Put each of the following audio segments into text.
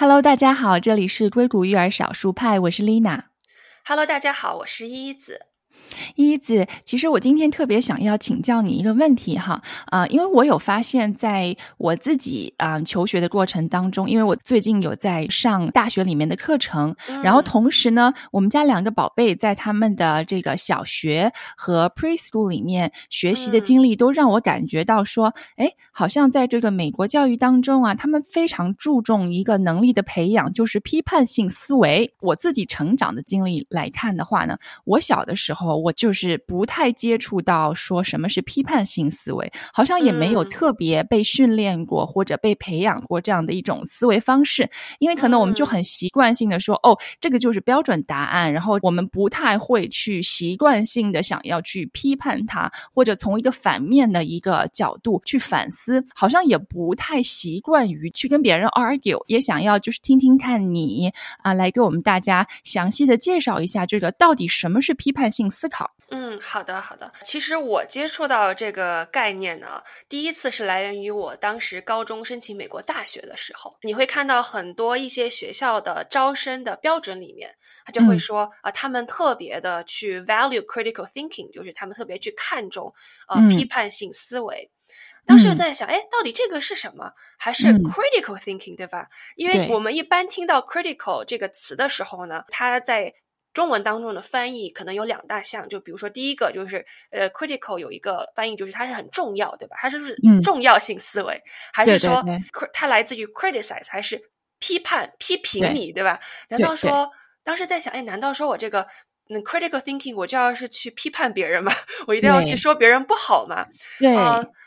Hello，大家好，这里是硅谷育儿少数派，我是 Lina。Hello，大家好，我是依依子。依依子，其实我今天特别想要请教你一个问题哈，啊，因为我有发现，在我自己啊求学的过程当中，因为我最近有在上大学里面的课程，然后同时呢，我们家两个宝贝在他们的这个小学和 preschool 里面学习的经历，都让我感觉到说，哎，好像在这个美国教育当中啊，他们非常注重一个能力的培养，就是批判性思维。我自己成长的经历来看的话呢，我小的时候。我就是不太接触到说什么是批判性思维，好像也没有特别被训练过或者被培养过这样的一种思维方式。因为可能我们就很习惯性的说，哦，这个就是标准答案，然后我们不太会去习惯性的想要去批判它，或者从一个反面的一个角度去反思，好像也不太习惯于去跟别人 argue，也想要就是听听看你啊，来给我们大家详细的介绍一下这个到底什么是批判性思。考。嗯，好的，好的。其实我接触到这个概念呢，第一次是来源于我当时高中申请美国大学的时候。你会看到很多一些学校的招生的标准里面，他就会说啊，他们特别的去 value critical thinking，就是他们特别去看重呃批判性思维。当时就在想，哎，到底这个是什么？还是 critical thinking，对吧？因为我们一般听到 critical 这个词的时候呢，它在中文当中的翻译可能有两大项，就比如说第一个就是呃，critical 有一个翻译就是它是很重要，对吧？它是不是重要性思维，还是说它来自于 criticize，还是批判批评你，对吧？难道说当时在想，哎，难道说我这个嗯 critical thinking 我就要是去批判别人吗？我一定要去说别人不好吗？对。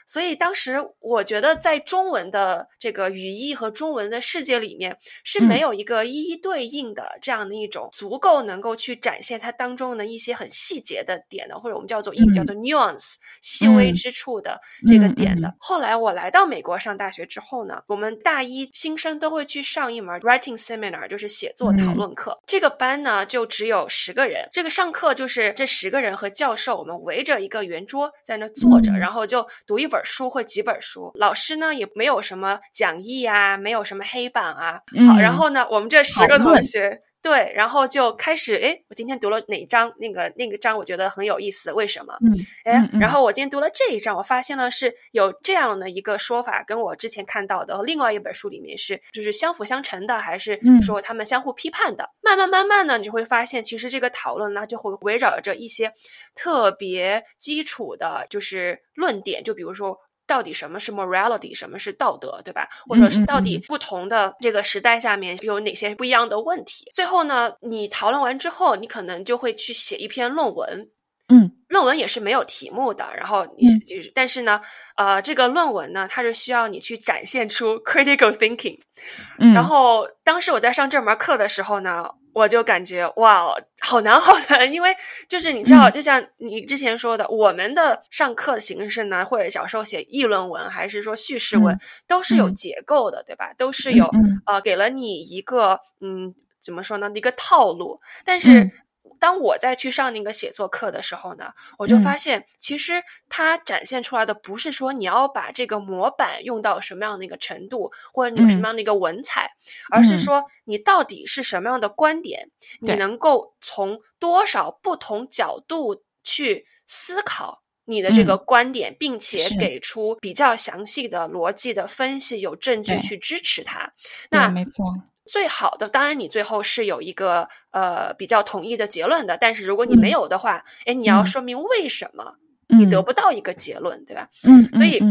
所以当时我觉得，在中文的这个语义和中文的世界里面是没有一个一一对应的这样的一种足够能够去展现它当中的一些很细节的点的，或者我们叫做英语叫做 nuance 细微之处的这个点的。后来我来到美国上大学之后呢，我们大一新生都会去上一门 writing seminar，就是写作讨论课。这个班呢就只有十个人，这个上课就是这十个人和教授，我们围着一个圆桌在那坐着，然后就读一本。书或几本书，老师呢也没有什么讲义啊，没有什么黑板啊。好，然后呢，我们这十个同学对，然后就开始，哎，我今天读了哪章？那个那个章我觉得很有意思，为什么？嗯，哎，然后我今天读了这一章，我发现了是有这样的一个说法，跟我之前看到的另外一本书里面是就是相辅相成的，还是说他们相互批判的？慢慢慢慢呢，你就会发现，其实这个讨论呢就会围绕着一些特别基础的，就是论点，就比如说。到底什么是 morality，什么是道德，对吧？或者是到底不同的这个时代下面有哪些不一样的问题？最后呢，你讨论完之后，你可能就会去写一篇论文。嗯，论文也是没有题目的。然后你就是，但是呢，呃，这个论文呢，它是需要你去展现出 critical thinking。嗯，然后当时我在上这门课的时候呢。我就感觉哇，好难好难，因为就是你知道，就像你之前说的，我们的上课的形式呢，或者小时候写议论文，还是说叙事文，都是有结构的，对吧？都是有呃，给了你一个嗯，怎么说呢？一个套路，但是。当我再去上那个写作课的时候呢，我就发现，其实它展现出来的不是说你要把这个模板用到什么样的一个程度，或者你有什么样的一个文采，而是说你到底是什么样的观点，你能够从多少不同角度去思考你的这个观点，并且给出比较详细的逻辑的分析，有证据去支持它。那没错。最好的，当然你最后是有一个呃比较统一的结论的。但是如果你没有的话，哎，你要说明为什么你得不到一个结论，对吧？嗯，所以。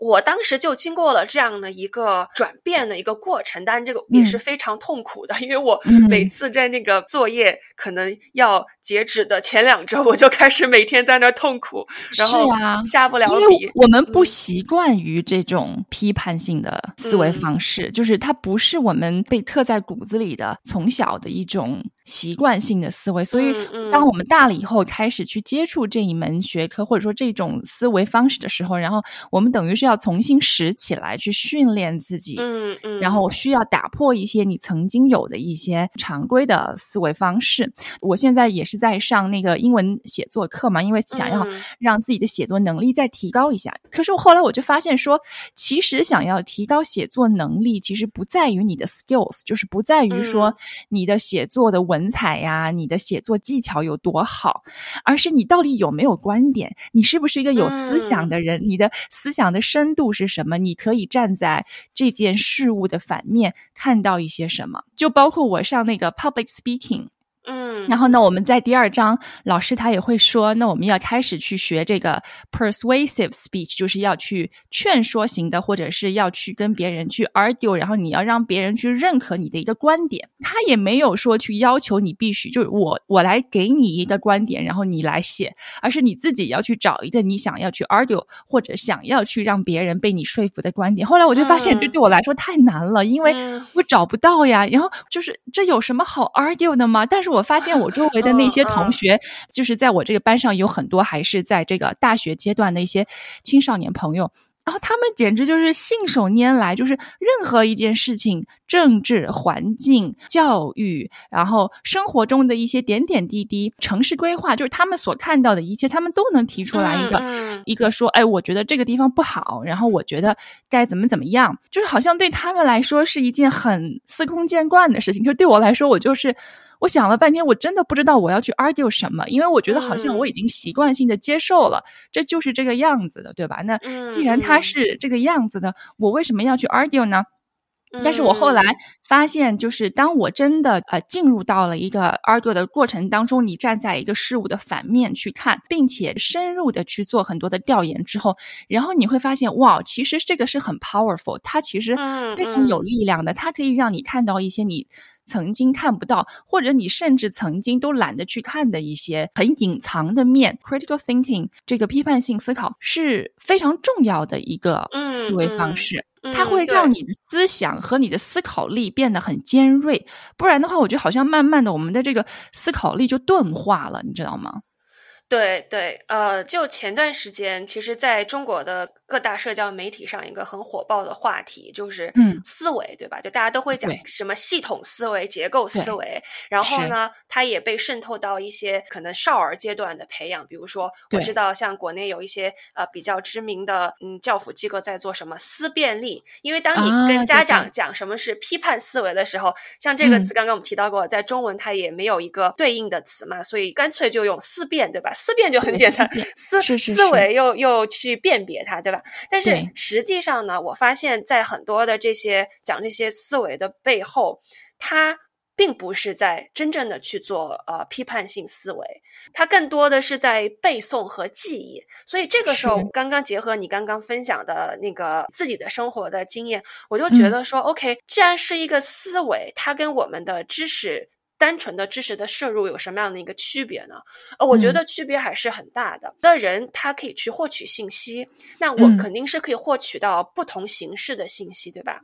我当时就经过了这样的一个转变的一个过程，当然这个也是非常痛苦的，因为我每次在那个作业可能要截止的前两周，我就开始每天在那痛苦，然后下不了笔。我们不习惯于这种批判性的思维方式，就是它不是我们被刻在骨子里的从小的一种。习惯性的思维。所以，当我们大了以后，开始去接触这一门学科或者说这种思维方式的时候，然后我们等于是要重新拾起来，去训练自己。嗯嗯。然后需要打破一些你曾经有的一些常规的思维方式。我现在也是在上那个英文写作课嘛，因为想要让自己的写作能力再提高一下。可是我后来我就发现说，其实想要提高写作能力，其实不在于你的 skills，就是不在于说你的写作的文采呀，你的写作技巧有多好，而是你到底有没有观点，你是不是一个有思想的人，你的思想的深度是什么？你可以站在这件事物的反面看到一些什么？就包括我上那个 public speaking。嗯，然后呢，我们在第二章，老师他也会说，那我们要开始去学这个 persuasive speech，就是要去劝说型的，或者是要去跟别人去 argue，然后你要让别人去认可你的一个观点。他也没有说去要求你必须就是我我来给你一个观点，然后你来写，而是你自己要去找一个你想要去 argue 或者想要去让别人被你说服的观点。后来我就发现这对我来说太难了，因为我找不到呀。然后就是这有什么好 argue 的吗？但是我。我发现我周围的那些同学，就是在我这个班上有很多还是在这个大学阶段的一些青少年朋友，然后他们简直就是信手拈来，就是任何一件事情，政治、环境、教育，然后生活中的一些点点滴滴、城市规划，就是他们所看到的一切，他们都能提出来一个一个说，哎，我觉得这个地方不好，然后我觉得该怎么怎么样，就是好像对他们来说是一件很司空见惯的事情，就是对我来说，我就是。我想了半天，我真的不知道我要去 argue 什么，因为我觉得好像我已经习惯性的接受了，这就是这个样子的，对吧？那既然它是这个样子的，我为什么要去 argue 呢？但是我后来发现，就是当我真的呃进入到了一个 argue 的过程当中，你站在一个事物的反面去看，并且深入的去做很多的调研之后，然后你会发现，哇，其实这个是很 powerful，它其实非常有力量的，它可以让你看到一些你。曾经看不到，或者你甚至曾经都懒得去看的一些很隐藏的面，critical thinking 这个批判性思考是非常重要的一个思维方式，它会让你的思想和你的思考力变得很尖锐，不然的话，我觉得好像慢慢的我们的这个思考力就钝化了，你知道吗？对对，呃，就前段时间，其实在中国的各大社交媒体上，一个很火爆的话题就是思维，对吧？就大家都会讲什么系统思维、结构思维，然后呢，它也被渗透到一些可能少儿阶段的培养，比如说，我知道像国内有一些呃比较知名的嗯教辅机构在做什么思辨力，因为当你跟家长讲什么是批判思维的时候，像这个词刚刚我们提到过，在中文它也没有一个对应的词嘛，所以干脆就用思辨，对吧？思辨就很简单，思思维又又去辨别它，对吧？但是实际上呢，我发现，在很多的这些讲这些思维的背后，它并不是在真正的去做呃批判性思维，它更多的是在背诵和记忆。所以这个时候，刚刚结合你刚刚分享的那个自己的生活的经验，我就觉得说，OK，既然是一个思维，它跟我们的知识。单纯的知识的摄入有什么样的一个区别呢？呃，我觉得区别还是很大的。的人他可以去获取信息，那我肯定是可以获取到不同形式的信息，对吧？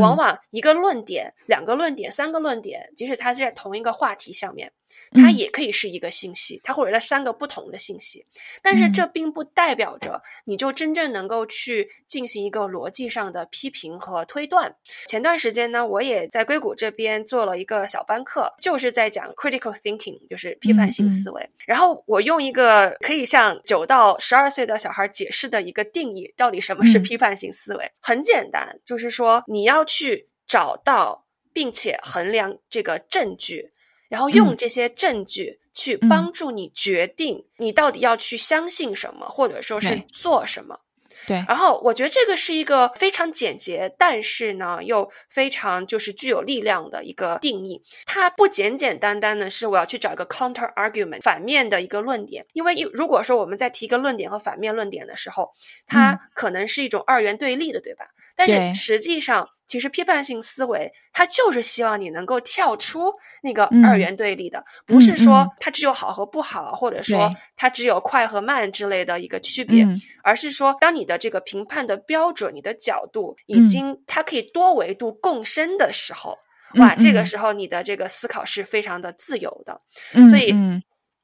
往往一个论点、两个论点、三个论点，即使它在同一个话题下面。它也可以是一个信息，它或者它三个不同的信息，但是这并不代表着你就真正能够去进行一个逻辑上的批评和推断。前段时间呢，我也在硅谷这边做了一个小班课，就是在讲 critical thinking，就是批判性思维。然后我用一个可以向九到十二岁的小孩解释的一个定义，到底什么是批判性思维？很简单，就是说你要去找到并且衡量这个证据。然后用这些证据去帮助你决定你到底要去相信什么，或者说是做什么。对。然后我觉得这个是一个非常简洁，但是呢又非常就是具有力量的一个定义。它不简简单单的是我要去找一个 counter argument 反面的一个论点，因为如果说我们在提一个论点和反面论点的时候，它可能是一种二元对立的，对吧？但是实际上。其实批判性思维，它就是希望你能够跳出那个二元对立的，不是说它只有好和不好，或者说它只有快和慢之类的一个区别，而是说，当你的这个评判的标准、你的角度已经它可以多维度共生的时候，哇，嗯这个嗯。时候你的这个思考是非常的自由的。嗯。所以嗯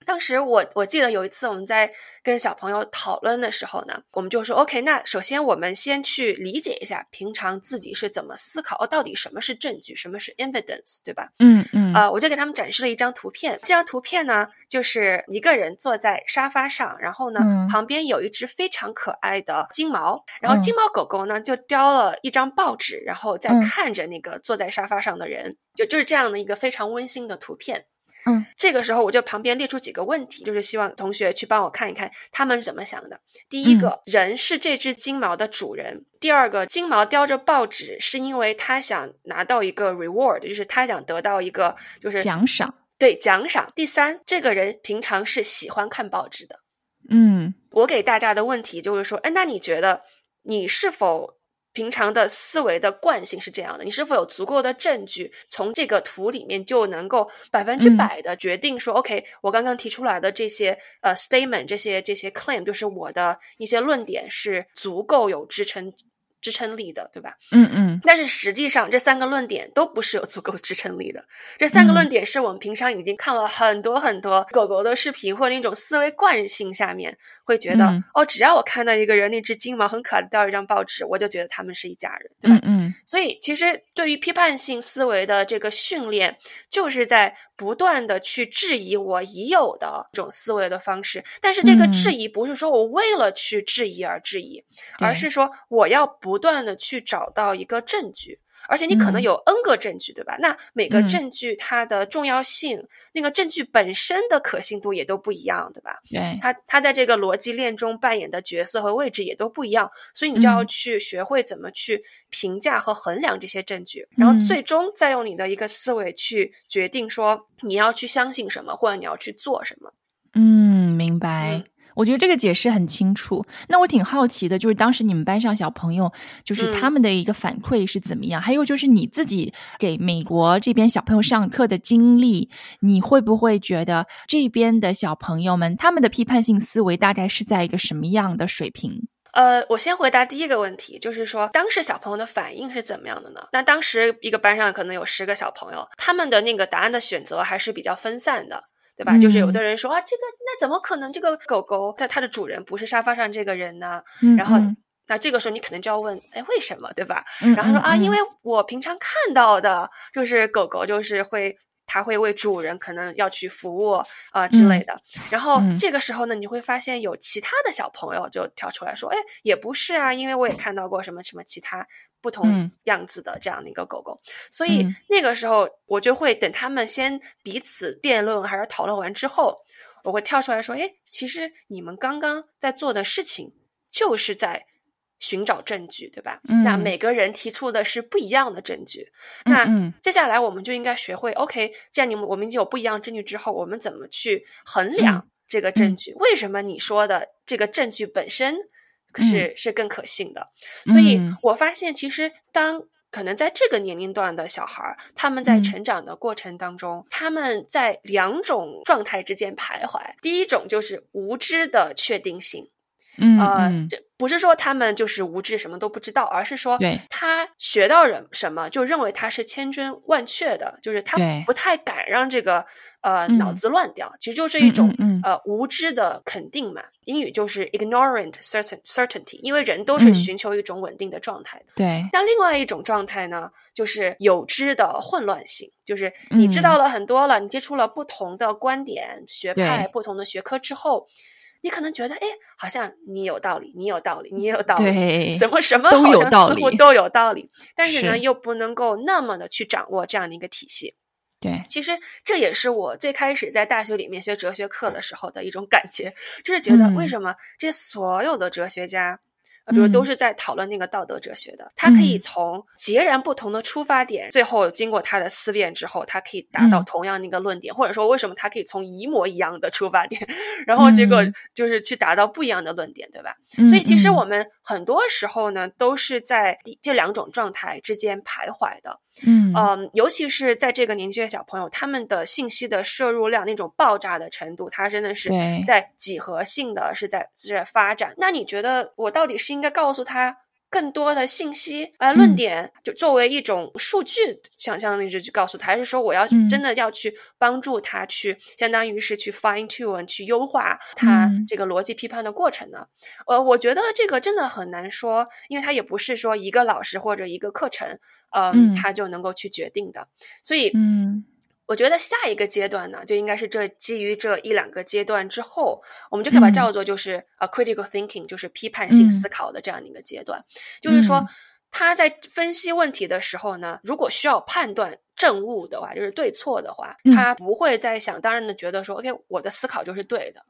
当时我我记得有一次我们在跟小朋友讨论的时候呢，我们就说 OK，那首先我们先去理解一下平常自己是怎么思考，哦，到底什么是证据，什么是 evidence，对吧？嗯？嗯。呃，我就给他们展示了一张图片。这张图片呢，就是一个人坐在沙发上，然后呢，嗯。旁边有一只非常可爱的金毛，然后嗯。金毛狗狗呢就叼了一张报纸，然后在嗯。看着那个坐在沙发上的人，就就是这样的一个非常温馨的图片。嗯，这个时候我就旁边列出几个问题，就是希望同学去帮我看一看他们是怎么想的。第一个，人是这只金毛的主人；第二个，金毛叼着报纸是因为他想拿到一个 reward，就是他想得到一个就是奖赏，对奖赏。第三，这个人平常是喜欢看报纸的。嗯我给大家的问题就是说，哎，那你觉得你是否平常的思维的惯性是这样的？你是否有足够的证据，从这个图里面就能够百分之百的决定说、o k 我刚刚提出来的这些呃 statement，这些这些 claim，就是我的一些论点是足够有支撑支撑力的，对吧？嗯嗯但是实际上，这三个论点都不是有足够支撑力的。这三个嗯论点是我们平常已经看了很多很多狗狗的视频，或者那种思维惯性下面，会觉得、嗯哦，只要我看到一个人那只金毛很可爱的叼一张报纸，我就觉得他们是一家人，对吧？嗯嗯所以，其实对于批判性思维的这个训练，就是在不断的去质疑我已有的这种思维的方式。但是，这个嗯质疑不是说我为了去质疑而质疑，而是说我要不断的去找到一个证据。而且你可能嗯有 N 个证据，对吧？那每个嗯证据它的重要性，那个证据本身的可信度也都不一样，对吧？对，它它在这个逻辑链中扮演的角色和位置也都不一样，所以你就要嗯去学会怎么去评价和衡量这些证据，然后嗯最终再用你的一个思维去决定说你要去相信什么，或者你要去做什么。嗯，明白。嗯我觉得这个解释很清楚。那我挺好奇的，就是当时你们班上小朋友，就是嗯他们的一个反馈是怎么样？还有就是你自己给美国这边小朋友上课的经历，你会不会觉得这边的小朋友们他们的批判性思维大概是在一个什么样的水平？呃，我先回答第一个问题，就是说当时小朋友的反应是怎么样的呢？那当时一个班上可能有十个小朋友，他们的那个答案的选择还是比较分散的。对吧？就是有的人说啊，这个那怎么可能？这个狗狗它它的主人不是沙发上这个人呢？嗯然后嗯那这个时候你可能就要问，哎，为什么？对吧？嗯然后说啊，嗯因为我平常看到的就是狗狗就是会。它会为主人可能要去服务啊、呃之类的，然后嗯。这个时候呢，你会发现有其他的小朋友就跳出来说：“哎，也不是啊，因为我也看到过什么什么其他不同嗯。样子的这样的一个狗狗。所以嗯。那个时候我就会等他们先彼此辩论还是讨论完之后，我会跳出来说：“哎，其实你们刚刚在做的事情就是在寻找证据，对吧？嗯那每个人提出的是不一样的证据。嗯那嗯接下来我们就应该学会，OK，既然你们我们已经有不一样证据之后，我们怎么去衡量嗯这个证据？为什么你说的这个证据本身是、是更可信的？所以嗯我发现，其实当可能在这个年龄段的小孩儿，他们在嗯成长的过程当中，他们在两种状态之间徘徊。第一种就是无知的确定性，嗯这不是说他们就是无知，什么都不知道，而是说他学到人什么就认为他是千真万确的，就是他不太敢让这个呃、嗯。脑子乱掉，其实就是一种、呃无知的肯定嘛。英语就是 ignorant certain certainty，因为人都是嗯。寻求一种稳定的状态的。对，那另外一种状态呢，就是有知的混乱性，就是你知嗯。道了很多了，你接触了不同的观点、学派、不同的学科之后，你可能觉得，哎，好像你有道理，你有道理，你也有道理，对什么什么好像似乎都有道理，但是呢，是。又不能够那么的去掌握这样的一个体系。对，其实这也是我最开始在大学里面学哲学课的时候的一种感觉，就是觉得。嗯为什么这所有的哲学家，呃，比如都嗯。是在讨论那个道德哲学的，他可以嗯。从截然不同的出发点，最后经过他的思辨之后，他可以达到嗯。同样的一个论点，或者说为什么他可以从一模一样的出发点，然后结果嗯。就是去达到不一样的论点，对吧？嗯所以其实嗯。我们很多时候呢，都是在这两种状态之间徘徊的。嗯嗯，尤其是在这个年纪的小朋友，他们的信息的摄入量那种爆炸的程度，它真的是在几何性的是在是在发展。那你觉得我到底是应该告诉他更多的信息呃论点，就作为一种数据想象力就去告诉他，还是说我要真的要去帮助他去，相当于是去 fine tune 去优化他这个逻辑批判的过程呢？呃，我觉得这个真的很难说，因为他也不是说一个老师或者一个课程，嗯，他就能够去决定的，所以嗯。我觉得下一个阶段呢，就应该是这基于这一两个阶段之后，我们就可以把它叫做就是呃 critical thinking，就是批判性思考的这样的一个阶段。就是说，他在分析问题的时候呢，如果需要判断正误的话，就是对错的话，他不会再想当然的觉得说，OK，我的思考就是对的。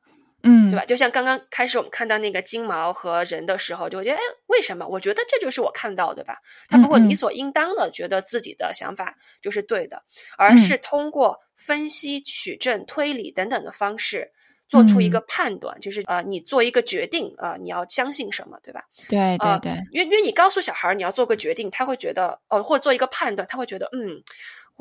嗯，对吧？就像刚刚开始我们看到那个金毛和人的时候，就会觉得，哎，为什么？我觉得这就是我看到，对吧？他不会理所应当的觉得自己的想法就是对的，而是通过分析、取证、推理等等的方式，做出一个判断，就是呃，你做一个决定，呃，你要相信什么，对吧？对对对，因为因为你告诉小孩你要做个决定，他会觉得，哦，或者做一个判断，他会觉得，嗯。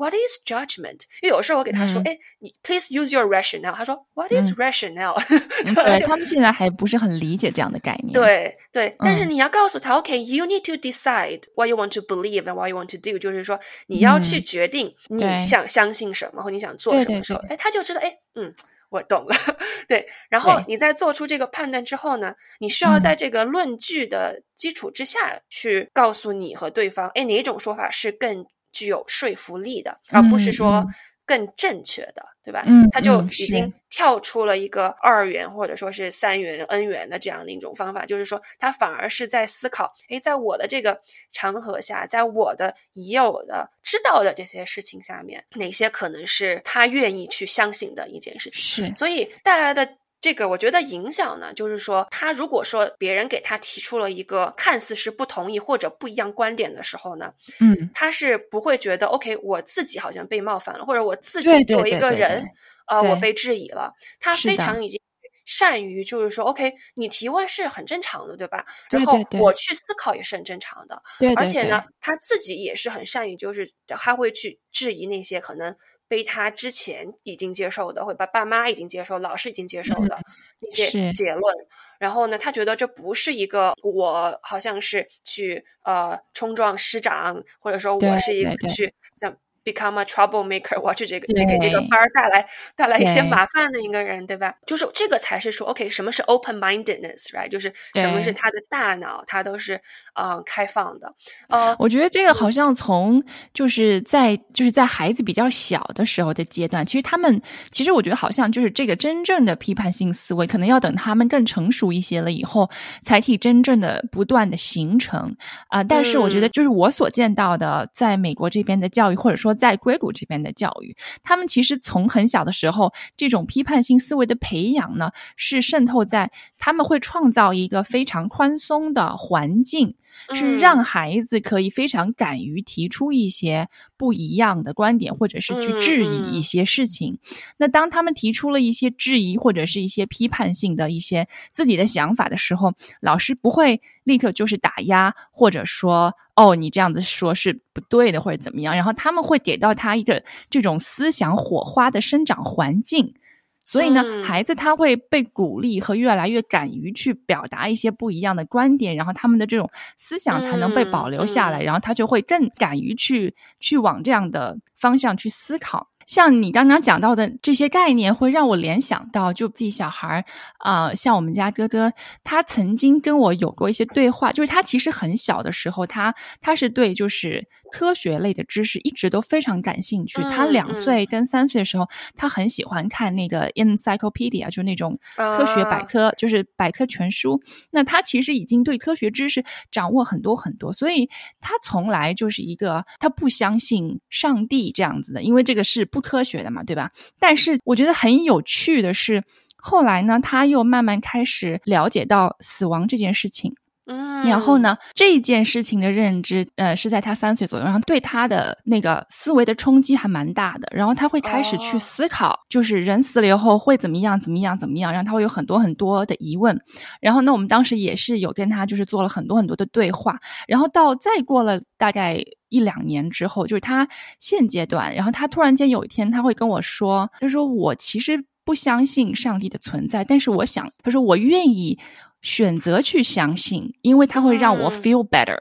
What is judgment？因为有时候我给他说，哎，你 please use your rationale。他说，What is rationale？对他们现在还不是很理解这样的概念。对对，但是你要告诉他，OK，you need to decide what you want to believe and what you want to do。就是说，你要去决定你想相信什么或你想做什么时候，哎，他就知道，哎，嗯，我懂了。对，然后你在做出这个判断之后呢，你需要在这个论据的基础之下去告诉你和对方，哎，哪种说法是更。具有说服力的，而不是说更正确的，对吧？嗯，他就已经跳出了一个二元或者说是三元 n 元的这样的一种方法，就是说他反而是在思考：诶，在我的这个场合下，在我的已有的知道的这些事情下面，哪些可能是他愿意去相信的一件事情？是，所以带来的。这个我觉得影响呢，就是说，他如果说别人给他提出了一个看似是不同意或者不一样观点的时候呢，嗯，他是不会觉得 OK，我自己好像被冒犯了，或者我自己作为一个人，呃，我被质疑了。他非常已经善于就是说，OK，你提问是很正常的，对吧？然后我去思考也是很正常的，对，而且呢，他自己也是很善于，就是他会去质疑那些可能。被他之前已经接受的，或者爸爸妈已经接受、老师已经接受的那些结论，然后呢，他觉得这不是一个我好像是去呃冲撞师长，或者说我是一个去像。Become a troublemaker，我要去这个这给这个班带来带来一些麻烦的一个人，对吧？就是这个才是说，OK，什么是 open-mindedness，right？就是什么是他的大脑，他都是嗯开放的。呃，我觉得这个好像从就是在就是在孩子比较小的时候的阶段，其实他们其实我觉得好像就是这个真正的批判性思维，可能要等他们更成熟一些了以后，才可以真正的不断的形成啊。但是我觉得就是我所见到的，在美国这边的教育，或者说在硅谷这边的教育，他们其实从很小的时候，这种批判性思维的培养呢，是渗透在他们会创造一个非常宽松的环境。是让孩子可以非常敢于提出一些不一样的观点，或者是去质疑一些事情。那当他们提出了一些质疑或者是一些批判性的一些自己的想法的时候，老师不会立刻就是打压，或者说哦你这样子说是不对的，或者怎么样。然后他们会给到他一个这种思想火花的生长环境。所以呢，孩子他会被鼓励和越来越敢于去表达一些不一样的观点，然后他们的这种思想才能被保留下来，然后他就会更敢于去去往这样的方向去思考。像你刚刚讲到的这些概念，会让我联想到，就自己小孩儿啊，像我们家哥哥，他曾经跟我有过一些对话。就是他其实很小的时候，他他是对就是科学类的知识一直都非常感兴趣。他两岁跟三岁的时候，他很喜欢看那个 encyclopedia，就是那种科学百科，就是百科全书。那他其实已经对科学知识掌握很多很多，所以他从来就是一个他不相信上帝这样子的，因为这个是不。科学的嘛，对吧？但是我觉得很有趣的是，后来呢，他又慢慢开始了解到死亡这件事情。嗯，然后呢，这件事情的认知，呃，是在他三岁左右，然后对他的那个思维的冲击还蛮大的。然后他会开始去思考，就是人死了以后会怎么样，怎么样，怎么样。然后他会有很多很多的疑问。然后那，我们当时也是有跟他就是做了很多很多的对话。然后到再过了大概一两年之后，就是他现阶段，然后他突然间有一天他会跟我说，他说我其实不相信上帝的存在，但是我想，他说我愿意。选择去相信，因为它会让我 feel better。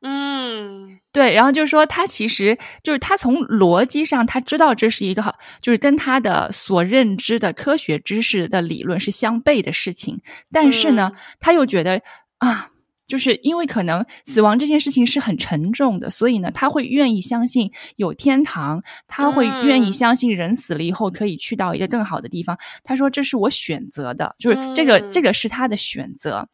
嗯，对，然后就是说，他其实就是他从逻辑上他知道这是一个，就是跟他的所认知的科学知识的理论是相悖的事情，但是呢，他又觉得啊。就是因为可能死亡这件事情是很沉重的，所以呢，他会愿意相信有天堂，他会愿意相信人死了以后可以去到一个更好的地方。他说：“这是我选择的，就是这个，这个是他的选择。”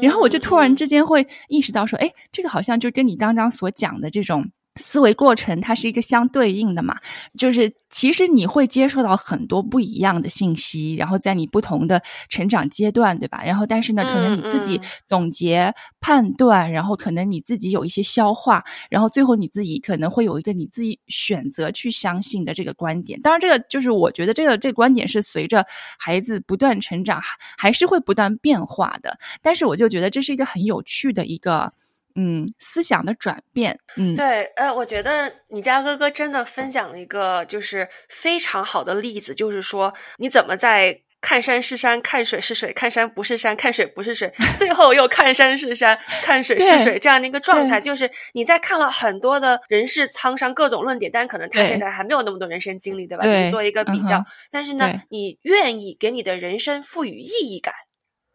然后我就突然之间会意识到说：“哎，这个好像就跟你刚刚所讲的这种。”思维过程它是一个相对应的嘛，就是其实你会接受到很多不一样的信息，然后在你不同的成长阶段，对吧？然后但是呢，可能你自己总结判断，然后可能你自己有一些消化，然后最后你自己可能会有一个你自己选择去相信的这个观点。当然，这个就是我觉得这个这个观点是随着孩子不断成长，还是会不断变化的。但是我就觉得这是一个很有趣的一个。嗯，思想的转变，嗯，对，呃，我觉得你家哥哥真的分享了一个就是非常好的例子，就是说你怎么在看山是山，看水是水，看山不是山，看水不是水，最后又看山是山，看水是水这样的一个状态，就是你在看了很多的人世沧桑各种论点，但可能他现在还没有那么多人生经历，对吧？就是做一个比较，但是呢，你愿意给你的人生赋予意义感，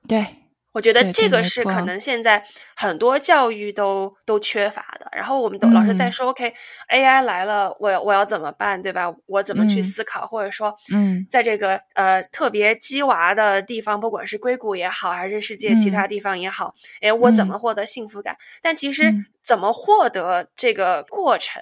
对。我觉得这个是可能现在很多教育都都缺乏的。然后我们都老师在说，OK，AI 来了，我我要怎么办，对吧？我怎么去思考，或者说，嗯，在这个呃特别鸡娃的地方，不管是硅谷也好，还是世界其他地方也好，哎，我怎么获得幸福感？但其实怎么获得这个过程，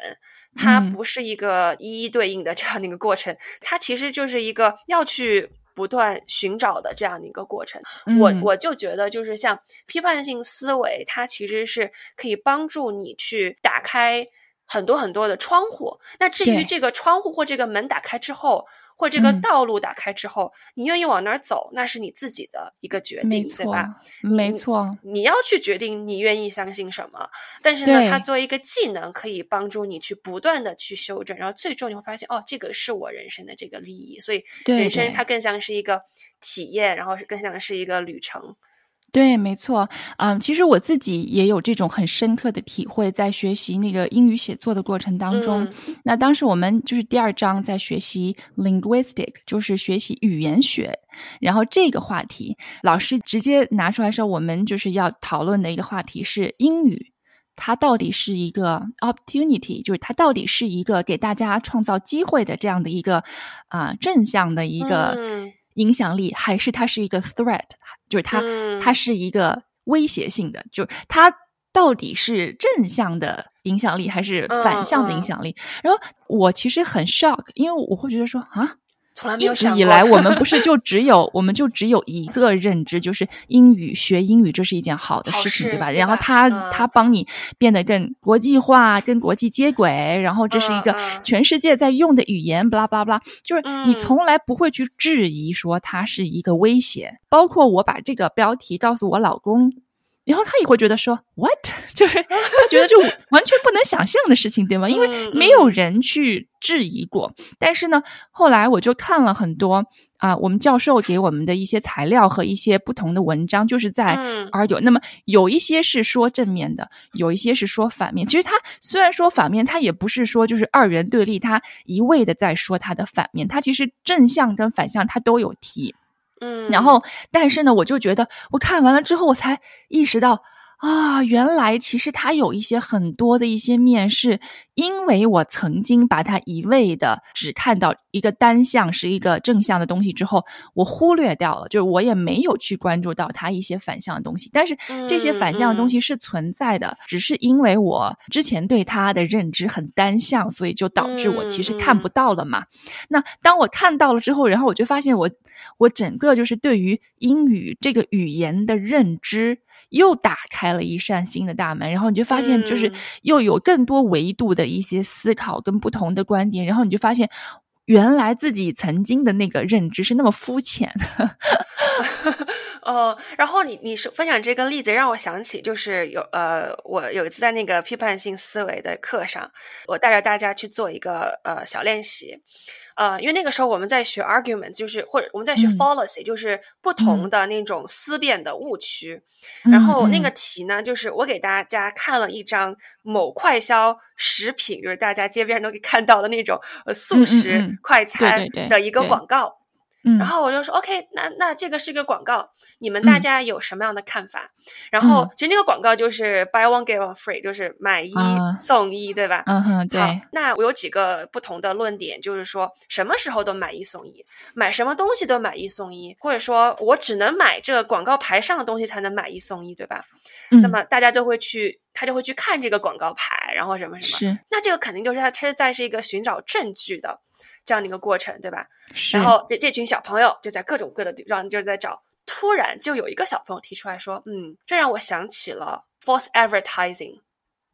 它不是一个一一对应的这样的一个过程，它其实就是一个要去。不断寻找的这样的一个过程，我我就觉得就是像批判性思维，它其实是可以帮助你去打开很多很多的窗户。那至于这个窗户或这个门打开之后。或这个道路打开之后，你愿意往哪儿走，那是你自己的一个决定，对吧？没错，你要去决定你愿意相信什么。但是呢，它作为一个技能，可以帮助你去不断的去修正，然后最终你会发现，哦，这个是我人生的这个利益。所以，人生它更像是一个体验，然后是更像是一个旅程。对，没错，嗯，其实我自己也有这种很深刻的体会，在学习那个英语写作的过程当中。那当时我们就是第二章在学习 linguistic，就是学习语言学。然后这个话题，老师直接拿出来说，我们就是要讨论的一个话题是英语，它到底是一个 opportunity，就是它到底是一个给大家创造机会的这样的一个啊正向的一个影响力，还是它是一个 threat？就是它，它是一个威胁性的，就是它到底是正向的影响力还是反向的影响力？然后我其实很 shock，因为我会觉得说啊。一直以来，我们 不是就只有我们就只有一个认知，就是英语学英语这是一件好的事情，对吧？然后他他帮你变得更国际化，跟国际接轨，然后这是一个全世界在用的语言，巴拉巴拉巴拉，就是你从来不会去质疑说它是一个威胁。包括我把这个标题告诉我老公。然后他也会觉得说，what，就是他觉得就完全不能想象的事情，对吗？因为没有人去质疑过。但是呢，后来我就看了很多啊，我们教授给我们的一些材料和一些不同的文章，就是在 argue。那么有一些是说正面的，有一些是说反面。其实他虽然说反面，他也不是说就是二元对立，他一味的在说他的反面，他其实正向跟反向他都有提。嗯，然后，但是呢，我就觉得我看完了之后，我才意识到。啊，原来其实它有一些很多的一些面，是因为我曾经把它一味的只看到一个单向是一个正向的东西之后，我忽略掉了，就是我也没有去关注到它一些反向的东西。但是这些反向的东西是存在的，只是因为我之前对它的认知很单向，所以就导致我其实看不到了嘛。那当我看到了之后，然后我就发现我我整个就是对于英语这个语言的认知。又打开了一扇新的大门，然后你就发现，就是又有更多维度的一些思考跟不同的观点，然后你就发现，原来自己曾经的那个认知是那么肤浅。哦，然后你你是分享这个例子，让我想起就是有呃，我有一次在那个批判性思维的课上，我带着大家去做一个呃小练习。呃，因为那个时候我们在学 argument，就是或者我们在学 fallacy，就是不同的那种思辨的误区。然后那个题呢，就是我给大家看了一张某快消食品，就是大家街边都可以看到的那种呃速食快餐的一个广告。然后我就说，OK，那那这个是个广告，你们大家有什么样的看法？然后其实那个广告就是 buy one get one free，就是买一送一，对吧？嗯哼，对。那我有几个不同的论点，就是说什么时候都买一送一，买什么东西都买一送一，或者说我只能买这广告牌上的东西才能买一送一，对吧？那么大家都会去，他就会去看这个广告牌，然后什么什么。是。那这个肯定就是他他是在是一个寻找证据的。这样的一个过程，对吧？然后这这群小朋友就在各种各的地方就是在找，突然就有一个小朋友提出来说：“嗯，这让我想起了 false advertising，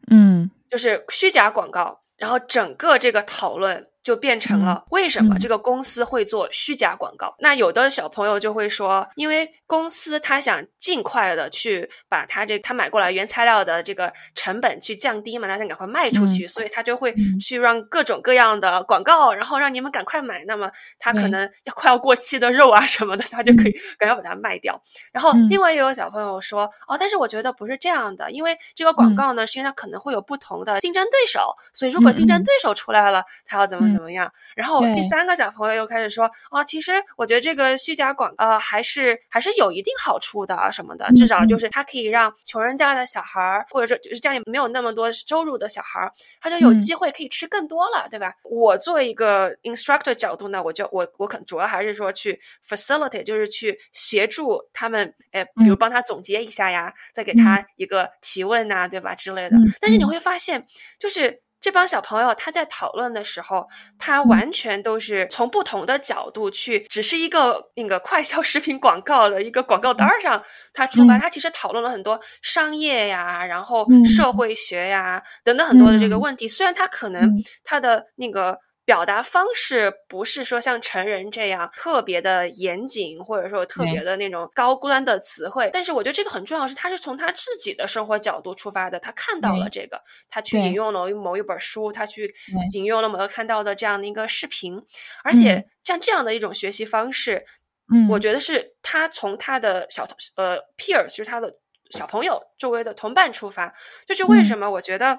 嗯，就是虚假广告。”然后整个这个讨论。就变成了为什么这个公司会做虚假广告？那有的小朋友就会说，因为公司他想尽快的去把他这他买过来原材料的这个成本去降低嘛，他想赶快卖出去，所以他就会去让各种各样的广告，然后让你们赶快买。那么他可能要快要过期的肉啊什么的，他就可以赶快把它卖掉。然后另外也有小朋友说，哦，但是我觉得不是这样的，因为这个广告呢，实际上可能会有不同的竞争对手，所以如果竞争对手出来了，他要怎么？怎么样？然后第三个小朋友又开始说：“哦，其实我觉得这个虚假广呃还是还是有一定好处的啊什么的，至少就是它可以让穷人家的小孩儿，或者说就是家里没有那么多收入的小孩儿，他就有机会可以吃更多了，对吧？”我作为一个 instructor 角度呢，我就我我可能主要还是说去 facilitate，就是去协助他们，哎，比如帮他总结一下呀，再给他一个提问呐，对吧之类的。但是你会发现，就是。这帮小朋友他在讨论的时候，他完全都是从不同的角度去，只是一个那个快消食品广告的一个广告单上，他出发，他其实讨论了很多商业呀，然后社会学呀等等很多的这个问题。虽然他可能他的那个。表达方式不是说像成人这样特别的严谨，或者说特别的那种高端的词汇，但是我觉得这个很重要，是他是从他自己的生活角度出发的，他看到了这个，他去引用了某一本书，他去引用了某个看到的这样的一个视频，而且像这样的一种学习方式，嗯，我觉得是他从他的小呃 peers，就是他的小朋友周围的同伴出发，就是为什么我觉得。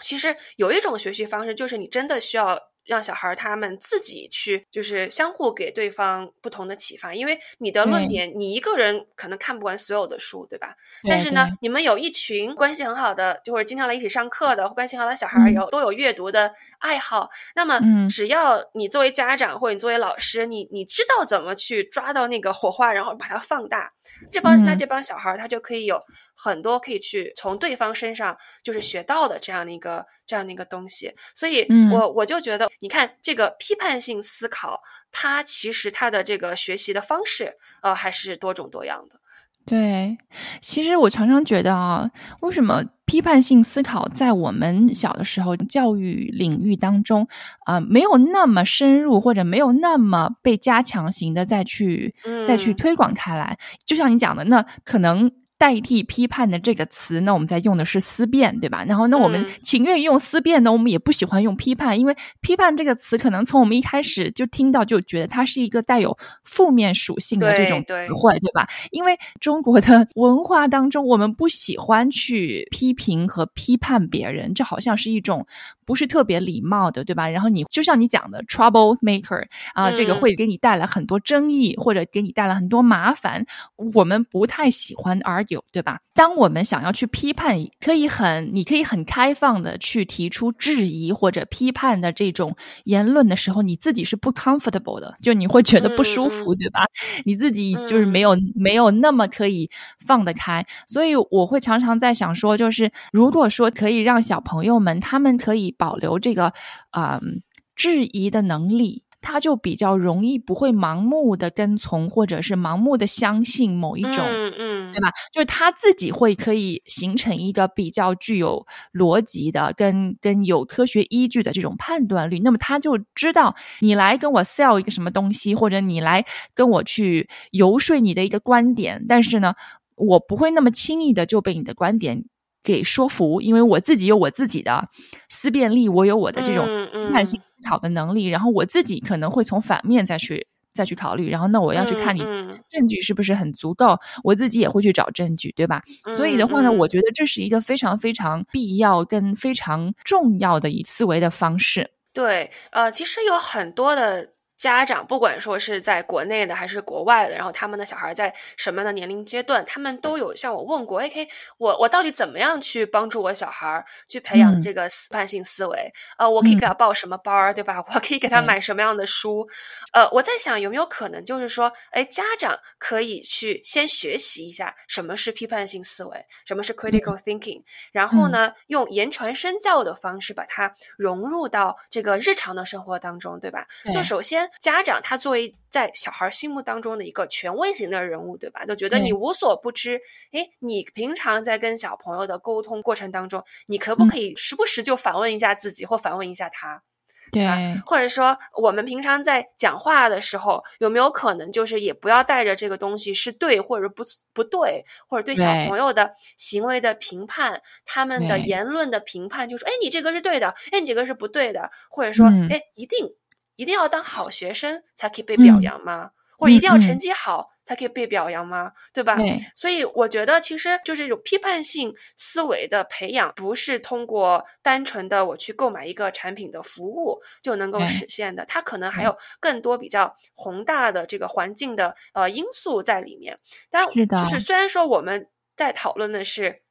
其实有一种学习方式，就是你真的需要让小孩他们自己去，就是相互给对方不同的启发。因为你的论点，你一个人可能看不完所有的书，对吧？但是呢，你们有一群关系很好的，就或者经常来一起上课的，关系好的小孩有都有阅读的爱好。那么，只要你作为家长或者你作为老师，你你知道怎么去抓到那个火花，然后把它放大，这帮那这帮小孩他就可以有。很多可以去从对方身上就是学到的这样的一个这样的一个东西，所以我我就觉得，你看这个批判性思考，它其实它的这个学习的方式，呃，还是多种多样的。对，其实我常常觉得啊，为什么批判性思考在我们小的时候教育领域当中啊，没有那么深入，或者没有那么被加强型的再去再去推广开来？就像你讲的，那可能。代替批判的这个词，那我们在用的是思辨，对吧？然后，那我们情愿用思辨呢，我们也不喜欢用批判，因为批判这个词可能从我们一开始就听到就觉得它是一个带有负面属性的这种词汇，对吧？因为中国的文化当中，我们不喜欢去批评和批判别人，这好像是一种不是特别礼貌的，对吧？然后你就像你讲的 trouble maker 啊，这个会给你带来很多争议，或者给你带来很多麻烦，我们不太喜欢而。有对吧？当我们想要去批判，可以很，你可以很开放的去提出质疑或者批判的这种言论的时候，你自己是不 comfortable 的，就你会觉得不舒服，对吧？你自己就是没有没有那么可以放得开，所以我会常常在想说，就是如果说可以让小朋友们他们可以保留这个啊质疑的能力。他就比较容易不会盲目的跟从，或者是盲目的相信某一种，嗯嗯，对吧？就是他自己会可以形成一个比较具有逻辑的、跟跟有科学依据的这种判断力。那么他就知道你来跟我 sell 一个什么东西，或者你来跟我去游说你的一个观点，但是呢，我不会那么轻易的就被你的观点。给说服，因为我自己有我自己的思辨力，我有我的这种批判性思考的能力，然后我自己可能会从反面再去再去考虑，然后那我要去看你证据是不是很足够，我自己也会去找证据，对吧？所以的话呢，我觉得这是一个非常非常必要跟非常重要的以思维的方式。对，呃，其实有很多的。家长不管说是在国内的还是国外的，然后他们的小孩在什么样的年龄阶段，他们都有向我问过，OK，我我到底怎么样去帮助我小孩去培养这个批判性思维？呃，我可以给他报什么班儿，对吧？我可以给他买什么样的书？呃，我在想有没有可能就是说，哎，家长可以去先学习一下什么是批判性思维，什么是 critical thinking，然后呢，用言传身教的方式把它融入到这个日常的生活当中，对吧？就首先。家长他作为在小孩心目当中的一个权威型的人物，对吧？都觉得你无所不知。哎，你平常在跟小朋友的沟通过程当中，你可不可以时不时就反问一下自己，或反问一下他？对，或者说我们平常在讲话的时候，有没有可能就是也不要带着这个东西是对或者不不对，或者对小朋友的行为的评判，他们的言论的评判，就说哎，你这个是对的，哎，你这个是不对的，或者说哎，一定。一定要当好学生才可以被表扬吗？或者一定要成绩好才可以被表扬吗？对吧？所以我觉得，其实就是这种批判性思维的培养，不是通过单纯的我去购买一个产品的服务就能够实现的。它可能还有更多比较宏大的这个环境的呃因素在里面。但就是虽然说我们在讨论的是。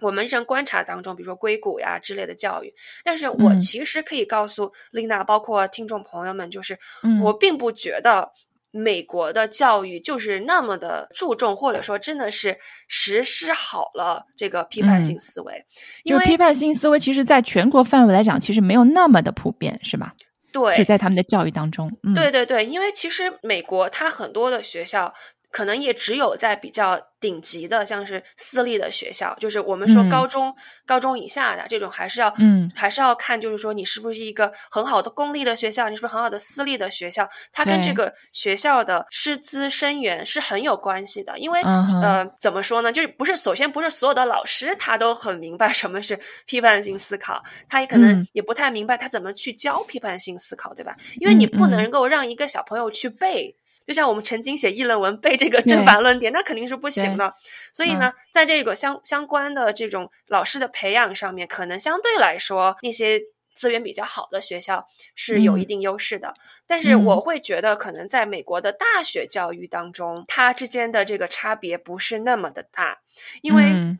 我们日常观察当中，比如说硅谷呀之类的教育，但是我其实可以告诉丽娜，包括听众朋友们，就是我并不觉得美国的教育就是那么的注重，或者说真的是实施好了这个批判性思维。因为批判性思维其实在全国范围来讲，其实没有那么的普遍，是吧？对，就在他们的教育当中。对对对，因为其实美国它很多的学校。可能也只有在比较顶级的，像是私立的学校，就是我们说高中、高中以下的这种，还是要，嗯，还是要看，就是说你是不是一个很好的公立的学校，你是不是很好的私立的学校，它跟这个学校的师资生源是很有关系的。因为，呃，怎么说呢？就是不是首先不是所有的老师他都很明白什么是批判性思考，他也可能也不太明白他怎么去教批判性思考，对吧？因为你不能够让一个小朋友去背。就像我们曾经写议论文背这个正反论点，那肯定是不行的。所以呢，在这个相相关的这种老师的培养上面，可能相对来说那些资源比较好的学校是有一定优势的。但是我会觉得，可能在美国的大学教育当中，它之间的这个差别不是那么的大，因为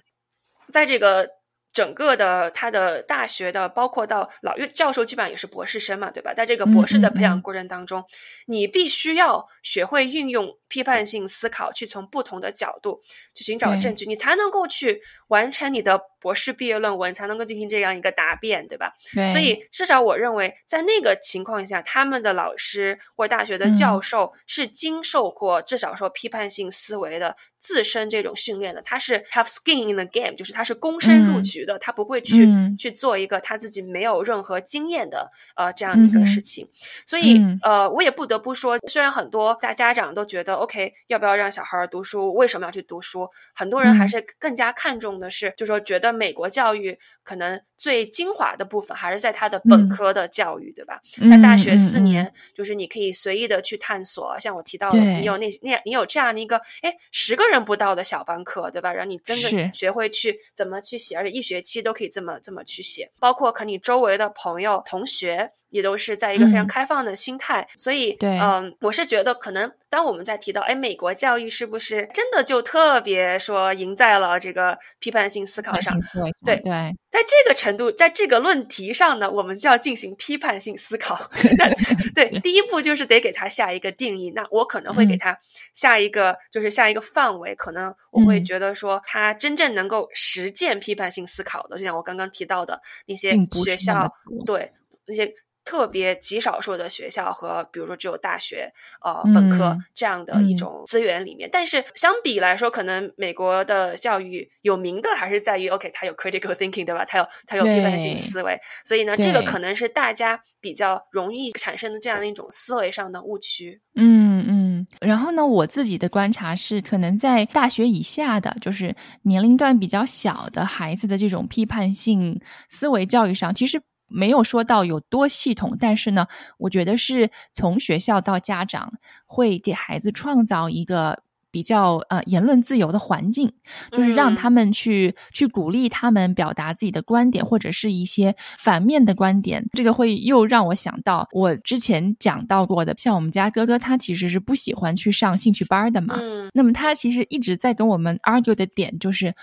在这个。整个的他的大学的，包括到老院教授，基本上也是博士生嘛，对吧？在这个博士的培养过程当中，你必须要学会运用批判性思考，去从不同的角度去寻找证据，你才能够去完成你的博士毕业论文，才能够进行这样一个答辩，对吧？所以至少我认为，在那个情况下，他们的老师或大学的教授是经受过至少说批判性思维的。自身这种训练的，他是 have skin in the game，就是他是躬身入局的，他不会去去做一个他自己没有任何经验的呃这样一个事情。所以呃，我也不得不说，虽然很多大家长都觉得 OK，要不要让小孩读书？为什么要去读书？很多人还是更加看重的是，就说觉得美国教育可能最精华的部分还是在他的本科的教育，对吧？那大学四年就是你可以随意的去探索，像我提到的，你有那那你有这样的一个哎十个。人不到的小班课，对吧？让你真的学会去怎么去写，而且一学期都可以这么这么去写，包括可你周围的朋友、同学。也都是在一个非常开放的心态，所以，嗯，我是觉得可能当我们在提到，哎，美国教育是不是真的就特别说赢在了这个批判性思考上？对对，在这个程度，在这个论题上呢，我们就要进行批判性思考。对，第一步就是得给他下一个定义。那我可能会给他下一个，就是下一个范围，可能我会觉得说，他真正能够实践批判性思考的，就像我刚刚提到的那些学校，对那些。特别极少数的学校和比如说只有大学呃本科这样的一种资源里面。但是相比来说，可能美国的教育有名的还是在于，OK，它有 critical thinking，对吧？它有它有批判性思维，所以呢，这个可能是大家比较容易产生的这样的一种思维上的误区。嗯嗯。然后呢，我自己的观察是，可能在大学以下的，就是年龄段比较小的孩子的这种批判性思维教育上，其实没有说到有多系统，但是呢，我觉得是从学校到家长会给孩子创造一个。比较呃言论自由的环境，就是让他们去去鼓励他们表达自己的观点，或者是一些反面的观点。这个会又让我想到我之前讲到过的，像我们家哥哥，他其实是不喜欢去上兴趣班的嘛。嗯那么他其实一直在跟我们 argue 的点就是。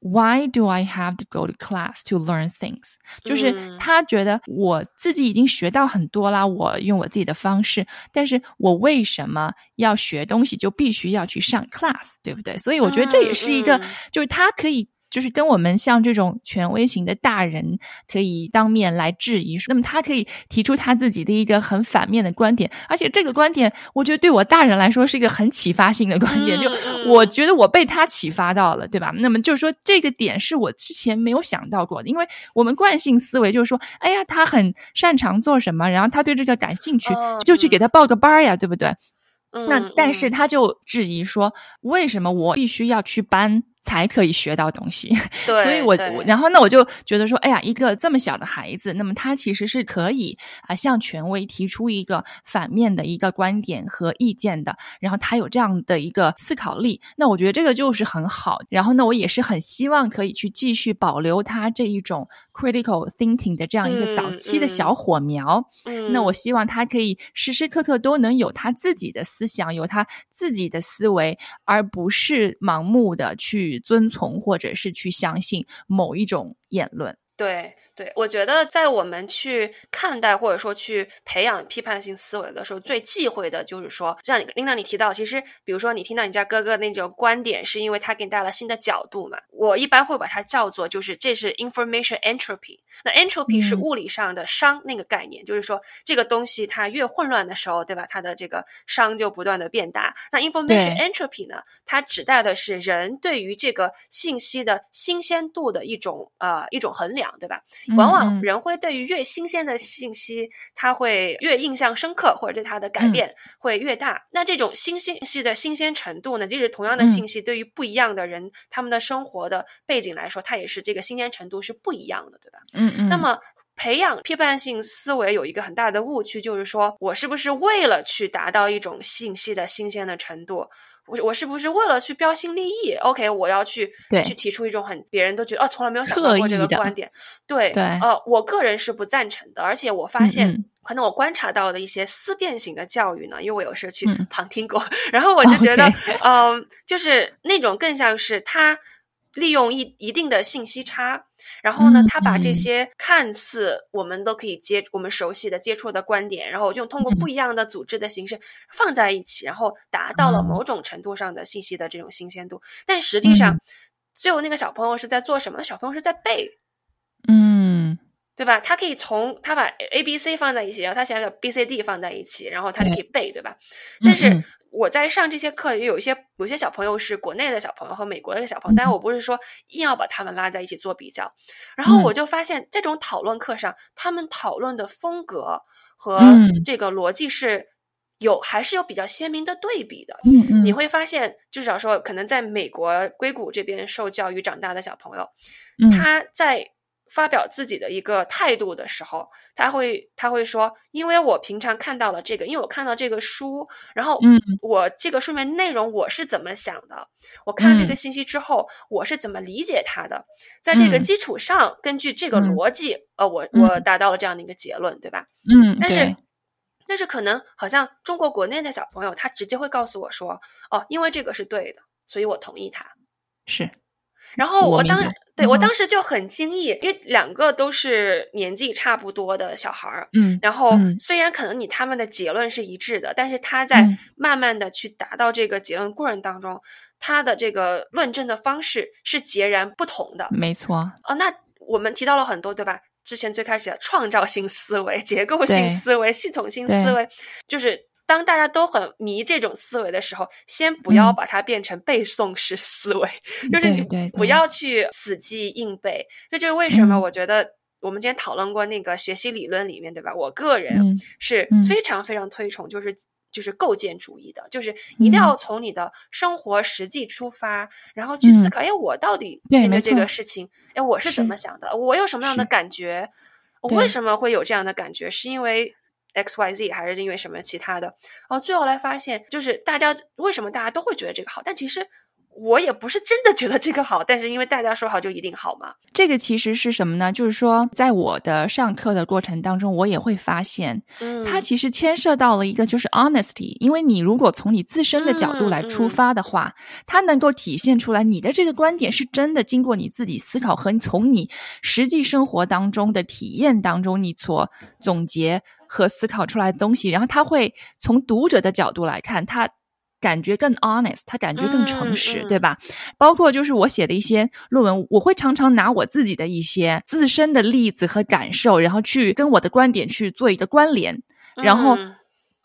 Why do I have to go to class to learn things？就是他觉得我自己已经学到很多啦，我用我自己的方式，但是我为什么要学东西就必须要去上 class，对不对？所以我觉得这也是一个，就是他可以。就是跟我们像这种权威型的大人可以当面来质疑，那么他可以提出他自己的一个很反面的观点，而且这个观点，我觉得对我大人来说是一个很启发性的观点，就我觉得我被他启发到了，对吧？那么就是说这个点是我之前没有想到过的，因为我们惯性思维就是说，哎呀，他很擅长做什么，然后他对这个感兴趣，就去给他报个班儿呀，对不对？那但是他就质疑说，为什么我必须要去班？才可以学到东西，对，所以我然后那我就觉得说，哎呀，一个这么小的孩子，那么他其实是可以啊向权威提出一个反面的一个观点和意见的，然后他有这样的一个思考力，那我觉得这个就是很好。然后呢，我也是很希望可以去继续保留他这一种 critical thinking 的这样一个早期的小火苗。那我希望他可以时时刻刻都能有他自己的思想，有他自己的思维，而不是盲目的去。遵从或者是去相信某一种言论，对。对，我觉得在我们去看待或者说去培养批判性思维的时候，最忌讳的就是说，像你琳达你提到，其实比如说你听到你家哥哥那种观点，是因为他给你带来新的角度嘛？我一般会把它叫做就是这是 information entropy。那 entropy 是物理上的熵那个概念，就是说这个东西它越混乱的时候，对吧？它的这个熵就不断的变大。那 information entropy 呢，它指代的是人对于这个信息的新鲜度的一种呃一种衡量，对吧？往往人会对于越新鲜的信息，他会越印象深刻，或者对他的改变会越大。那这种新信息的新鲜程度呢？即使同样的信息，对于不一样的人，他们的生活的背景来说，它也是这个新鲜程度是不一样的，对吧？嗯嗯。那么培养批判性思维有一个很大的误区，就是说我是不是为了去达到一种信息的新鲜的程度？我我是不是为了去标新立异？OK，我要去去提出一种很别人都觉得哦，从来没有想到过这个观点。对对，呃，我个人是不赞成的。而且我发现，可能我观察到的一些思辨型的教育呢，因为我有时候去旁听过，然后我就觉得，嗯，就是那种更像是他利用一一定的信息差。然后呢，他把这些看似我们都可以接、我们熟悉的接触的观点，然后用通过不一样的组织的形式放在一起，然后达到了某种程度上的信息的这种新鲜度。但实际上，最后那个小朋友是在做什么？小朋友是在背，嗯，对吧？他可以从他把 A、B、C 放在一起，然后他想想 B、C、D 放在一起，然后他就可以背，对吧？但是。我在上这些课，也有一些有些小朋友是国内的小朋友和美国的小朋友，但是我不是说硬要把他们拉在一起做比较。然后我就发现，这种讨论课上，他们讨论的风格和这个逻辑是有还是有比较鲜明的对比的。你会发现，至少说，可能在美国硅谷这边受教育长大的小朋友，他在。发表自己的一个态度的时候，他会他会说，因为我平常看到了这个，因为我看到这个书，然后，嗯，我这个书面内容我是怎么想的？我看这个信息之后，我是怎么理解它的？在这个基础上，根据这个逻辑，呃，我我达到了这样的一个结论，对吧？嗯，但是，但是可能好像中国国内的小朋友，他直接会告诉我说，哦，因为这个是对的，所以我同意他。是。然后我当对我当时就很惊异，因为两个都是年纪差不多的小孩儿，嗯，然后虽然可能你他们的结论是一致的，但是他在慢慢的去达到这个结论过程当中，他的这个论证的方式是截然不同的。没错。啊，那我们提到了很多，对吧？之前最开始的创造性思维、结构性思维、系统性思维，就是当大家都很迷这种思维的时候，先不要嗯把它变成背诵式思维，就是你不要去死记硬背。这就是为什么嗯我觉得我们今天讨论过那个学习理论里面，对吧？我个人嗯是嗯非常非常推崇，就是。就是构建主义的，就是一定要嗯从你的生活实际出发，然后去思嗯考，哎，我到底面对这个事情，哎，我是怎么想的？我有什么样的感觉？我为什么会有这样的感觉？是因为 X Y Z 还是因为什么其他的？哦，最后来发现，就是大家为什么大家都会觉得这个好，但其实我也不是真的觉得这个好，但是因为大家说好就一定好嘛。这个其实是什么呢？就是说，在我的上课的过程当中，我也会发现，嗯，它其实牵涉到了一个就是 honesty，因为你如果从你自身的角度来出发的话，它能够体现出来你的这个观点是真的经过你自己思考和从你实际生活当中的体验当中你所总结和思考出来的东西，然后他会从读者的角度来看，他感觉更 honest，他感觉更诚实，对吧？包括就是我写的一些论文，我会常常拿我自己的一些自身的例子和感受，然后去跟我的观点去做一个关联，然后嗯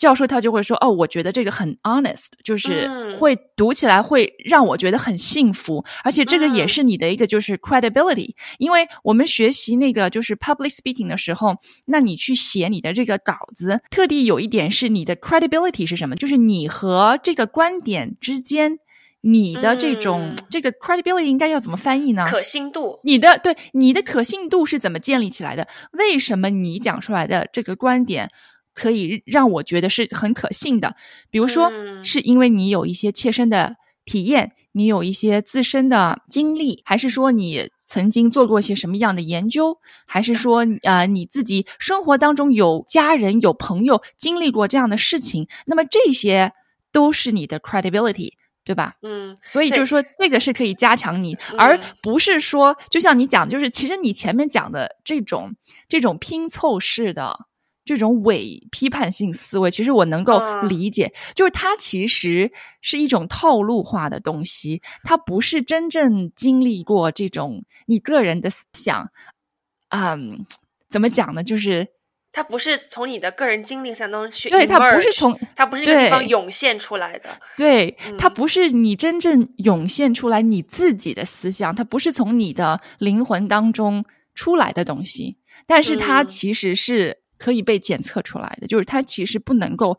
教授他就会说：“哦，我觉得这个很 honest，就是嗯会读起来会让我觉得很幸福，而且这个也嗯是你的一个就是 credibility，因为我们学习那个就是 public speaking 的时候，那你去写你的这个稿子，特地有一点是你的 credibility 是什么？就是你和这个观点之间。”你的这种、嗯这个 credibility 应该要怎么翻译呢？可信度，你的对你的可信度是怎么建立起来的？为什么你讲出来的这个观点可以让我觉得是很可信的？比如说，嗯是因为你有一些切身的体验，你有一些自身的经历，还是说你曾经做过一些什么样的研究，还是说呃你自己生活当中有家人有朋友经历过这样的事情？那么这些都是你的 credibility。对吧？嗯所以就是说，这个是可以加强你，嗯而不是说，就像你讲，就是其实你前面讲的这种这种拼凑式的这种伪批判性思维，其实我能够嗯理解，就是它其实是一种套路化的东西，它不是真正经历过这种你个人的思想，嗯，怎么讲呢？就是它不是从你的个人经历当中去对，它不是从它不是那个地方涌现出来的。对，它嗯不是你真正涌现出来你自己的思想，它不是从你的灵魂当中出来的东西，但是它嗯其实是可以被检测出来的，就是它其实不能够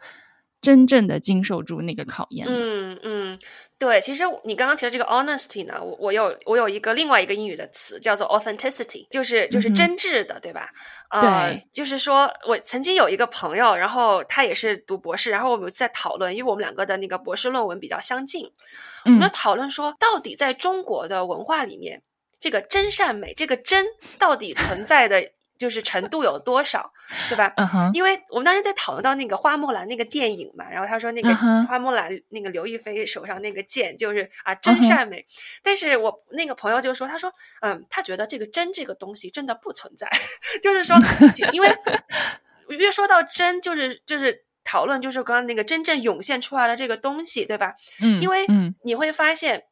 真正的经受住那个考验的。嗯嗯，对，其实你刚刚提到这个 honesty 呢，我我有我有一个另外一个英语的词叫做 authenticity，就是就是真挚的，对吧？呃对，就是说我曾经有一个朋友，然后他也是读博士，然后我们在讨论，因为我们两个的那个博士论文比较相近，我们讨论说，到底在中国的文化里面，这个真善美，这个真到底存在的就是程度有多少，对吧？嗯哼，因为我们当时在讨论到那个花木兰那个电影嘛，然后他说那个花木兰那个刘亦菲手上那个剑就是啊嗯真善美，但是我那个朋友就说，他说嗯，他觉得这个真这个东西真的不存在，就是说，因为 越说到真，就是就是讨论就是刚刚那个真正涌现出来的这个东西，对吧？嗯，因为嗯你会发现，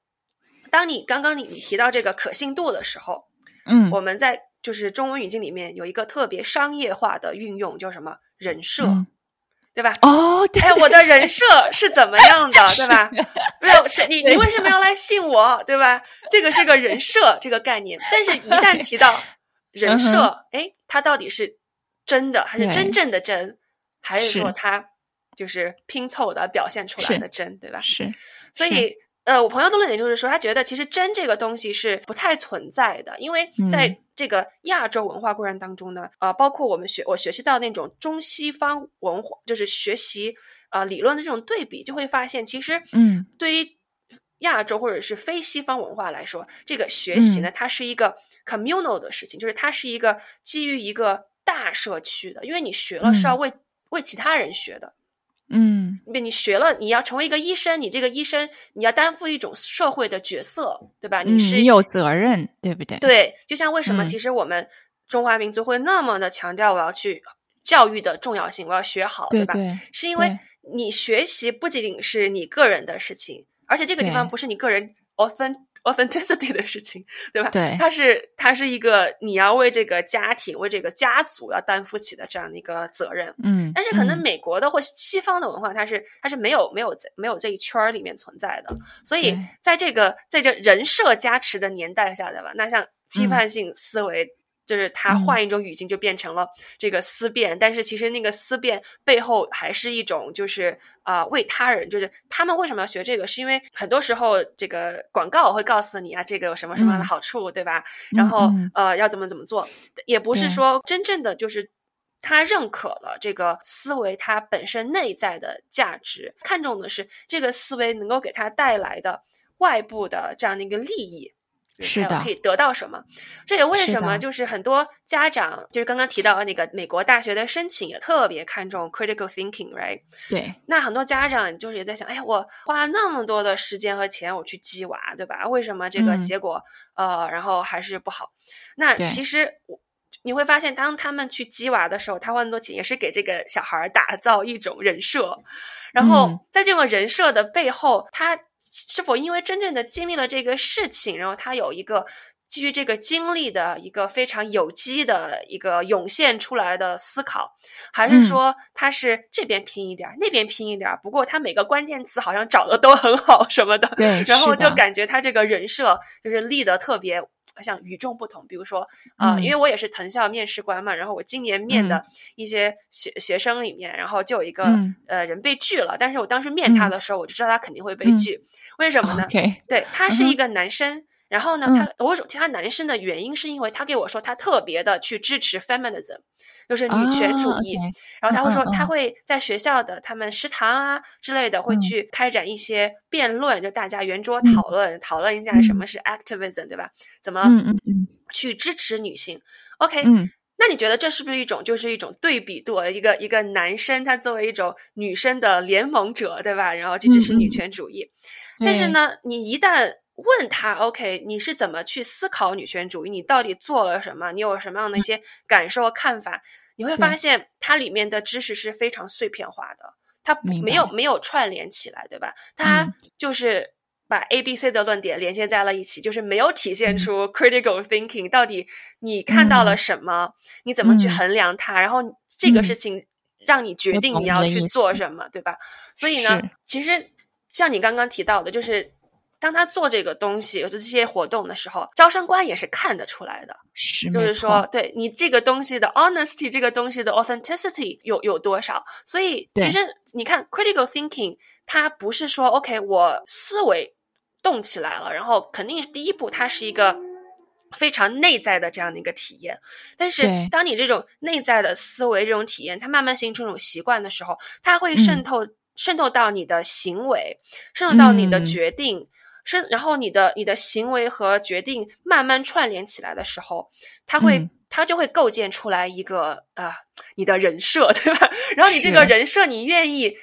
当你刚刚你你提到这个可信度的时候，嗯，我们在就是中文语境里面有一个特别商业化的运用，叫什么人设，嗯对吧？哦，对，哎，我的人设是怎么样的，对吧？没有，是你你为什么要来信我，对吧？这个是个人设这个概念，但是一旦提到 人嗯设，哎，它到底是真的还是真正的真，还是说它就是拼凑的表现出来的真，对吧？是，所以，呃，我朋友的论点就是说，他觉得其实真这个东西是不太存在的，因为在嗯这个亚洲文化过程当中呢，呃，包括我们学我学习到那种中西方文化，就是学习呃理论的这种对比，就会发现，其实，嗯，对于亚洲或者是非西方文化来说，这个学习嗯呢，它是一个 communal 的事情，就是它是一个基于一个大社区的，因为你学了是要嗯为、为其他人学的。嗯，你学了，你要成为一个医生，你这个医生你要担负一种社会的角色，对吧？你，是你有责任，对不对？，对，就像为什么嗯其实我们中华民族会那么的强调我要去教育的重要性，我要学好，吧？对对，是因为你学习不仅仅是你个人的事情，而且这个地方不是你个人 authentic authenticity 的事情，对吧？对，它是它是一个你要为这个家庭、为这个家族要担负起的这样的一个责任。嗯，但是可能美国的或西方的文化，它是它是没有没有没有这一圈儿里面存在的。所以在这个在这人设加持的年代下，对吧？那像批判性思维。就是他换一种语境，就变成了这个思辨，但是其实那个思辨背后还是一种，就是啊，为他人。就是他们为什么要学这个？是因为很多时候这个广告会告诉你啊，这个有什么什么样的好处，对吧？然后呃，要怎么怎么做，也不是说真正的就是他认可了这个思维它本身内在的价值，看重的是这个思维能够给他带来的外部的这样的一个利益。是的，可以得到什么？这也为什么就是很多家长，就是刚刚提到的那个美国大学的申请，也特别看重 critical thinking，right？对。那很多家长就是也在想，哎呀，我花那么多的时间和钱，我去激娃，对吧？为什么这个结果呃，然后还是不好？那其实你会发现，当他们去激娃的时候，他花那么多钱，也是给这个小孩打造一种人设，然后在这个人设的背后，他。是否因为真正的经历了这个事情，然后他有一个基于这个经历的一个非常有机的一个涌现出来的思考，还是说他是这边拼一点，那边拼一点？不过他每个关键词好像找的都很好什么的，对，然后就感觉他这个人设就是立的特别。像与众不同，比如说啊，因为我也是藤校面试官嘛，然后我今年面的一些学学生里面，然后就有一个呃人被拒了，但是我当时面他的时候，我就知道他肯定会被拒，为什么呢？对他是一个男生，然后呢，他我提他男生的原因是因为他给我说他特别的去支持 feminism。就是女权主义，然后他会说他会在学校的他们食堂啊之类的会去开展一些辩论，就大家圆桌讨论，讨论一下什么是 activism，对吧？怎么去支持女性？OK，那你觉得这是不是一种就是一种对比度？一个一个男生他作为一种女生的联盟者，对吧？然后去支持女权主义，但是呢，你一旦问他，OK，你是怎么去思考女权主义？你到底做了什么？你有什么样的一些感受和看法？你会发现它里面的知识是非常碎片化的，它没有没有串联起来，对吧？它就是把 A、B、C 的论点连接在了一起，就是没有体现出 critical thinking。到底你看到了什么？你怎么去衡量它？然后这个事情让你决定你要去做什么，对吧？所以呢，其实像你刚刚提到的，就是。当他做这个东西，做这些活动的时候，招生官也是看得出来的，是就是说，对你这个东西的 honesty，这个东西的 authenticity 有有多少？所以其实你看 critical thinking，它不是说 OK，我思维动起来了，然后肯定是第一步，它是一个非常内在的这样的一个体验。但是当你这种内在的思维这种体验，它慢慢形成一种习惯的时候，它会渗透渗透到你的行为，渗透到你的决定。是，然后你的你的行为和决定慢慢串联起来的时候，它会，它就会构建出来一个啊，你的人设，对吧？然后你这个人设，你愿意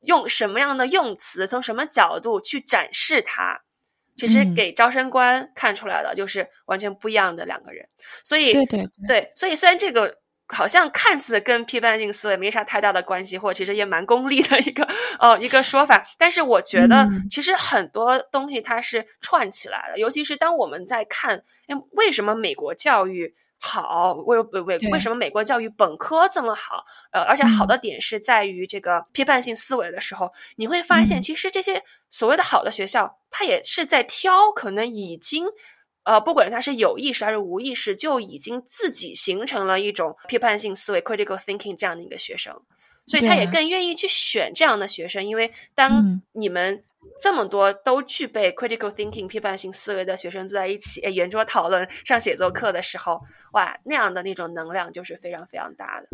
用什么样的用词，从什么角度去展示它，其实给招生官看出来的就是完全不一样的两个人。所以，对对对，所以虽然这个。好像看似跟批判性思维没啥太大的关系，或其实也蛮功利的一个哦一个说法。但是我觉得，其实很多东西它是串起来了。尤其是当我们在看，哎，为什么美国教育好？为为为什么美国教育本科这么好？呃，而且好的点是在于这个批判性思维的时候，你会发现，其实这些所谓的好的学校，它也是在挑可能已经。呃，不管他是有意识还是无意识，就已经自己形成了一种批判性思维 （critical thinking） 这样的一个学生，所以他也更愿意去选这样的学生。因为当你们这么多都具备 critical thinking 批判性思维的学生坐在一起，圆桌讨论、上写作课的时候，哇，那样的那种能量就是非常非常大的。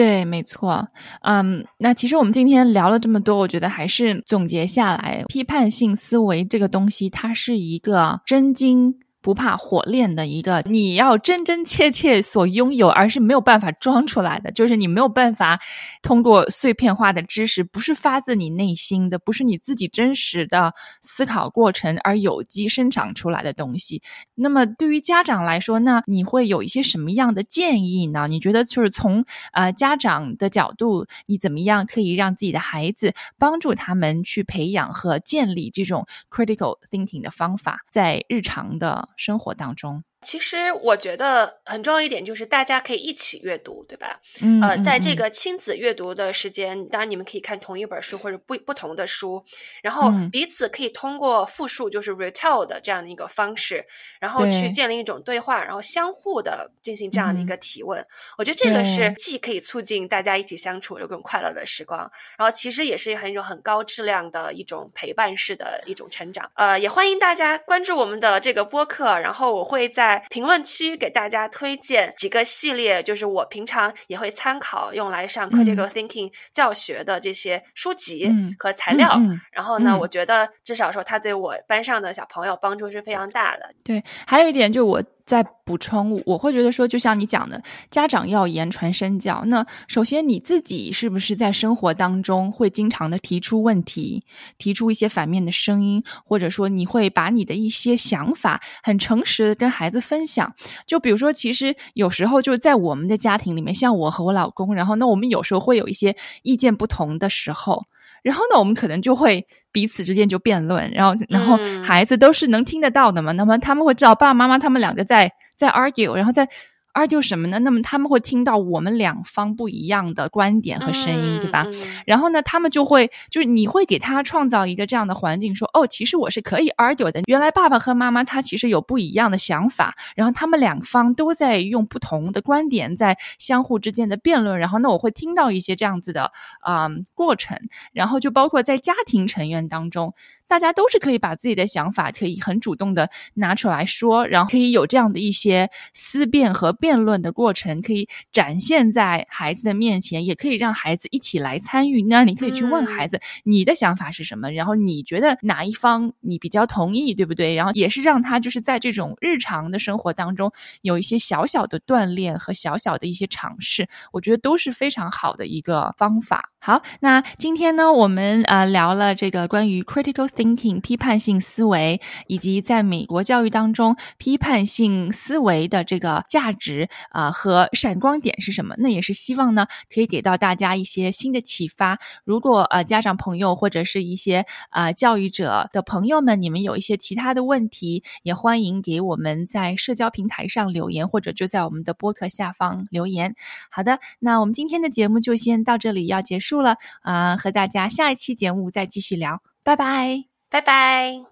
对，没错，嗯，那其实我们今天聊了这么多，我觉得还是总结下来，批判性思维这个东西，它是一个真经不怕火炼的一个，你要真真切切所拥有，而是没有办法装出来的，就是你没有办法通过碎片化的知识，不是发自你内心的，不是你自己真实的思考过程而有机生长出来的东西。那么对于家长来说，那你会有一些什么样的建议呢？你觉得就是从呃家长的角度，你怎么样可以让自己的孩子帮助他们去培养和建立这种 critical thinking 的方法，在日常的。生活当中。其实我觉得很重要一点就是大家可以一起阅读，对吧？嗯，呃，在这个亲子阅读的时间，当然你们可以看同一本书或者不不同的书，然后彼此可以通过复述，就是 retell 的这样的一个方式，然后去建立一种对话，然后相互的进行这样的一个提问。我觉得这个是既可以促进大家一起相处有更快乐的时光，然后其实也是很一种很高质量的一种陪伴式的一种成长。呃，也欢迎大家关注我们的这个播客，然后我会在。在评论区给大家推荐几个系列，就是我平常也会参考用来上 critical thinking 教学的这些书籍和材料。然后呢，我觉得至少说，它对我班上的小朋友帮助是非常大的。对，还有一点就我。再补充，我会觉得说，就像你讲的，家长要言传身教。那首先你自己是不是在生活当中会经常的提出问题，提出一些反面的声音，或者说你会把你的一些想法很诚实的跟孩子分享？就比如说，其实有时候就是在我们的家庭里面，像我和我老公，然后那我们有时候会有一些意见不同的时候。然后呢，我们可能就会彼此之间就辩论，然后，然后孩子都是能听得到的嘛，那么他们会知道爸爸妈妈他们两个在在 argue，然后在。Argue 什么呢？那么他们会听到我们两方不一样的观点和声音，对吧？然后呢，他们就会就是你会给他创造一个这样的环境，说哦，其实我是可以 argue 的。原来爸爸和妈妈他其实有不一样的想法，然后他们两方都在用不同的观点在相互之间的辩论。然后那我会听到一些这样子的啊过程，然后就包括在家庭成员当中。大家都是可以把自己的想法可以很主动的拿出来说，然后可以有这样的一些思辨和辩论的过程，可以展现在孩子的面前，也可以让孩子一起来参与。那你可以去问孩子，你的想法是什么？然后你觉得哪一方你比较同意，对不对？然后也是让他就是在这种日常的生活当中有一些小小的锻炼和小小的一些尝试，我觉得都是非常好的一个方法。好，那今天呢，我们呃聊了这个关于 critical thinking 批判性思维，以及在美国教育当中批判性思维的这个价值啊和闪光点是什么？那也是希望呢，可以给到大家一些新的启发。如果呃家长朋友或者是一些呃教育者的朋友们，你们有一些其他的问题，也欢迎给我们在社交平台上留言，或者就在我们的播客下方留言。好的，那我们今天的节目就先到这里，要结束。了，呃，和大家下一期节目再继续聊，拜拜，拜拜。